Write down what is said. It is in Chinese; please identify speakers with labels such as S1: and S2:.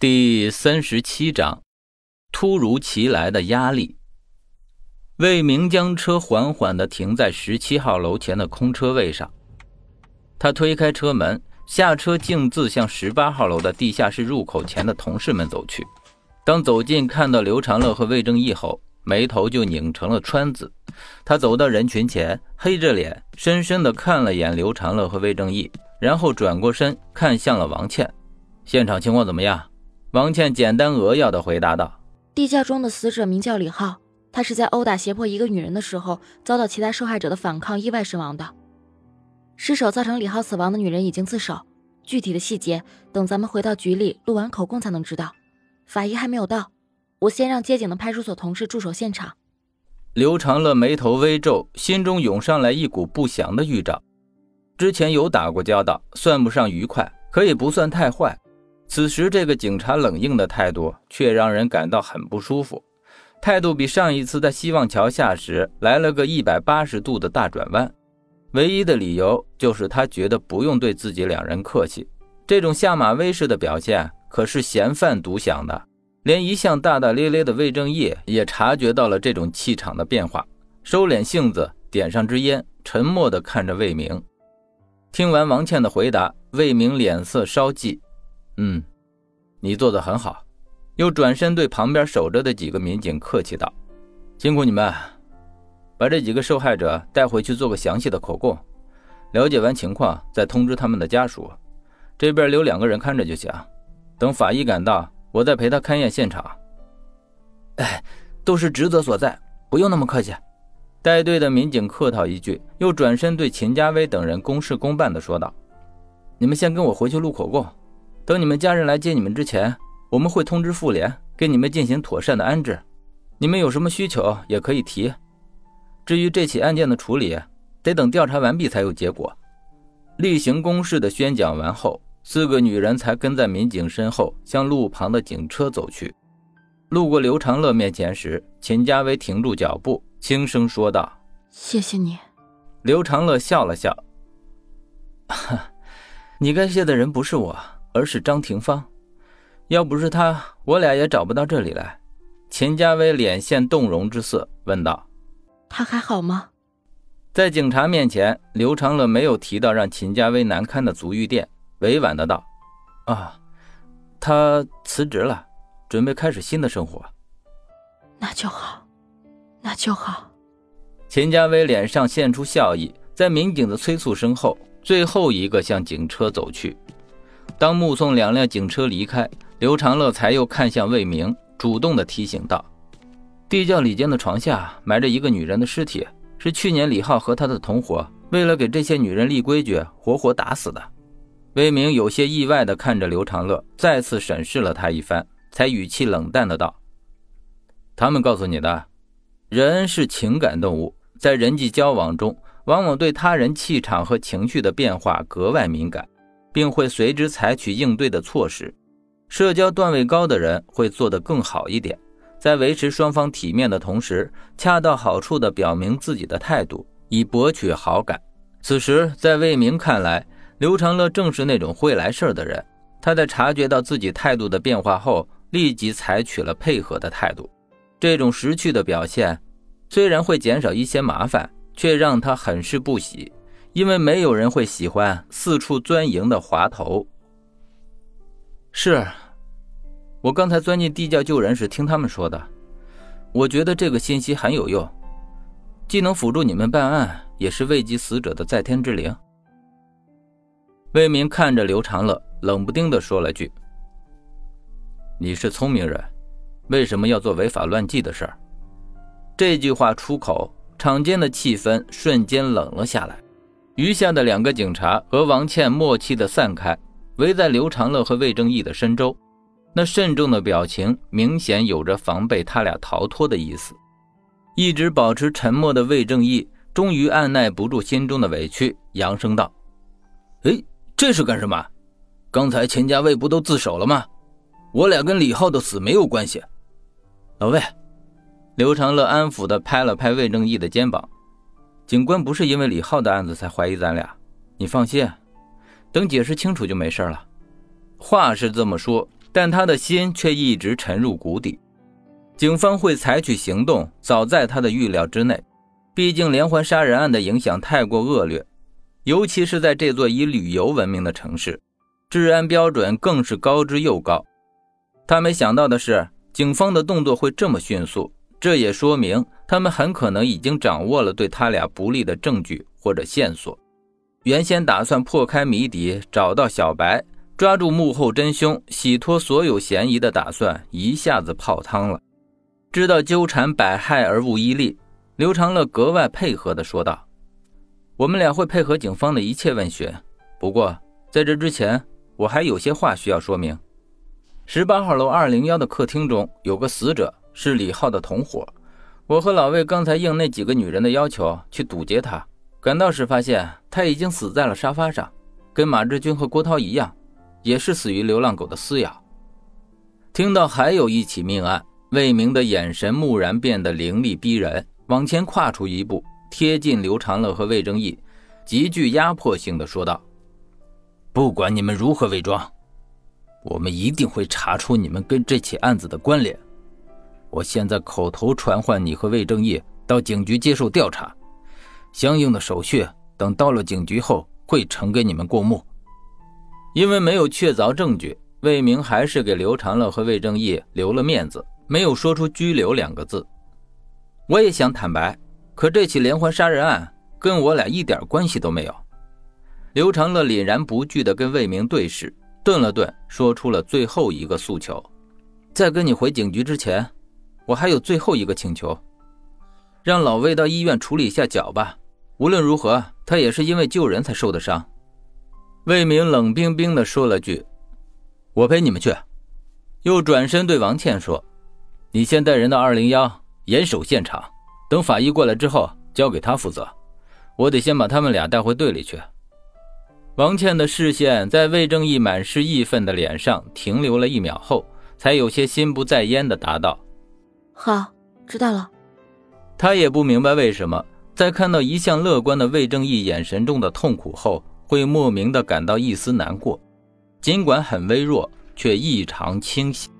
S1: 第三十七章，突如其来的压力。魏明将车缓缓地停在十七号楼前的空车位上，他推开车门，下车，径自向十八号楼的地下室入口前的同事们走去。当走近看到刘长乐和魏正义后，眉头就拧成了川字。他走到人群前，黑着脸，深深地看了眼刘长乐和魏正义，然后转过身看向了王倩：“现场情况怎么样？”王倩简单扼要的回答道：“
S2: 地窖中的死者名叫李浩，他是在殴打胁迫一个女人的时候，遭到其他受害者的反抗，意外身亡的。失手造成李浩死亡的女人已经自首，具体的细节等咱们回到局里录完口供才能知道。法医还没有到，我先让接警的派出所同事驻守现场。”
S1: 刘长乐眉头微皱，心中涌上来一股不祥的预兆。之前有打过交道，算不上愉快，可也不算太坏。此时，这个警察冷硬的态度却让人感到很不舒服。态度比上一次在希望桥下时来了个一百八十度的大转弯。唯一的理由就是他觉得不用对自己两人客气。这种下马威式的表现可是嫌犯独享的。连一向大大咧咧的魏正义也察觉到了这种气场的变化，收敛性子，点上支烟，沉默地看着魏明。听完王倩的回答，魏明脸色稍霁。嗯，你做的很好。又转身对旁边守着的几个民警客气道：“辛苦你们，把这几个受害者带回去做个详细的口供，了解完情况再通知他们的家属。这边留两个人看着就行，等法医赶到，我再陪他勘验现场。”
S3: 哎，都是职责所在，不用那么客气。
S1: 带队的民警客套一句，又转身对秦家威等人公事公办的说道：“你们先跟我回去录口供。”等你们家人来接你们之前，我们会通知妇联，给你们进行妥善的安置。你们有什么需求也可以提。至于这起案件的处理，得等调查完毕才有结果。例行公事的宣讲完后，四个女人才跟在民警身后向路旁的警车走去。路过刘长乐面前时，秦家威停住脚步，轻声说道：“
S2: 谢谢你。”
S1: 刘长乐笑了笑：“ 你该谢的人不是我。”而是张廷芳，要不是他，我俩也找不到这里来。秦家威脸现动容之色，问道：“
S2: 他还好吗？”
S1: 在警察面前，刘长乐没有提到让秦家威难堪的足浴店，委婉的道：“啊，他辞职了，准备开始新的生活。”
S2: 那就好，那就好。
S1: 秦家威脸上现出笑意，在民警的催促声后，最后一个向警车走去。当目送两辆警车离开，刘长乐才又看向魏明，主动的提醒道：“地窖里间的床下埋着一个女人的尸体，是去年李浩和他的同伙为了给这些女人立规矩，活活打死的。”魏明有些意外的看着刘长乐，再次审视了他一番，才语气冷淡的道：“他们告诉你的，人是情感动物，在人际交往中，往往对他人气场和情绪的变化格外敏感。”并会随之采取应对的措施。社交段位高的人会做得更好一点，在维持双方体面的同时，恰到好处地表明自己的态度，以博取好感。此时，在魏明看来，刘长乐正是那种会来事儿的人。他在察觉到自己态度的变化后，立即采取了配合的态度。这种识趣的表现，虽然会减少一些麻烦，却让他很是不喜。因为没有人会喜欢四处钻营的滑头。是，我刚才钻进地窖救人时听他们说的，我觉得这个信息很有用，既能辅助你们办案，也是慰藉死者的在天之灵。魏明看着刘长乐，冷不丁的说了句：“你是聪明人，为什么要做违法乱纪的事儿？”这句话出口，场间的气氛瞬间冷了下来。余下的两个警察和王倩默契的散开，围在刘长乐和魏正义的身周。那慎重的表情明显有着防备他俩逃脱的意思。一直保持沉默的魏正义终于按耐不住心中的委屈，扬声道：“
S3: 哎，这是干什么？刚才钱家卫不都自首了吗？我俩跟李浩的死没有关系。”
S1: 老魏，刘长乐安抚地拍了拍魏正义的肩膀。警官不是因为李浩的案子才怀疑咱俩，你放心，等解释清楚就没事了。话是这么说，但他的心却一直沉入谷底。警方会采取行动，早在他的预料之内。毕竟连环杀人案的影响太过恶劣，尤其是在这座以旅游闻名的城市，治安标准更是高之又高。他没想到的是，警方的动作会这么迅速，这也说明他们很可能已经掌握了对他俩不利的证据或者线索。原先打算破开谜底，找到小白，抓住幕后真凶，洗脱所有嫌疑的打算，一下子泡汤了。知道纠缠百害而无一利，刘长乐格外配合地说道：“我们俩会配合警方的一切问询，不过在这之前，我还有些话需要说明。十八号楼二零幺的客厅中有个死者，是李浩的同伙。我和老魏刚才应那几个女人的要求去堵截他，赶到时发现他已经死在了沙发上，跟马志军和郭涛一样，也是死于流浪狗的撕咬。听到还有一起命案。”魏明的眼神蓦然变得凌厉逼人，往前跨出一步，贴近刘长乐和魏正义，极具压迫性的说道：“不管你们如何伪装，我们一定会查出你们跟这起案子的关联。我现在口头传唤你和魏正义到警局接受调查，相应的手续等到了警局后会呈给你们过目。因为没有确凿证据，魏明还是给刘长乐和魏正义留了面子。”没有说出拘留两个字，我也想坦白，可这起连环杀人案跟我俩一点关系都没有。刘长乐凛然不惧地跟魏明对视，顿了顿，说出了最后一个诉求：在跟你回警局之前，我还有最后一个请求，让老魏到医院处理一下脚吧。无论如何，他也是因为救人才受的伤。魏明冷冰冰地说了句：“我陪你们去。”又转身对王倩说。你先带人到二零幺严守现场，等法医过来之后交给他负责。我得先把他们俩带回队里去。王倩的视线在魏正义满是义愤的脸上停留了一秒后，才有些心不在焉的答道：“
S2: 好，知道了。”
S1: 他也不明白为什么在看到一向乐观的魏正义眼神中的痛苦后，会莫名的感到一丝难过，尽管很微弱，却异常清晰。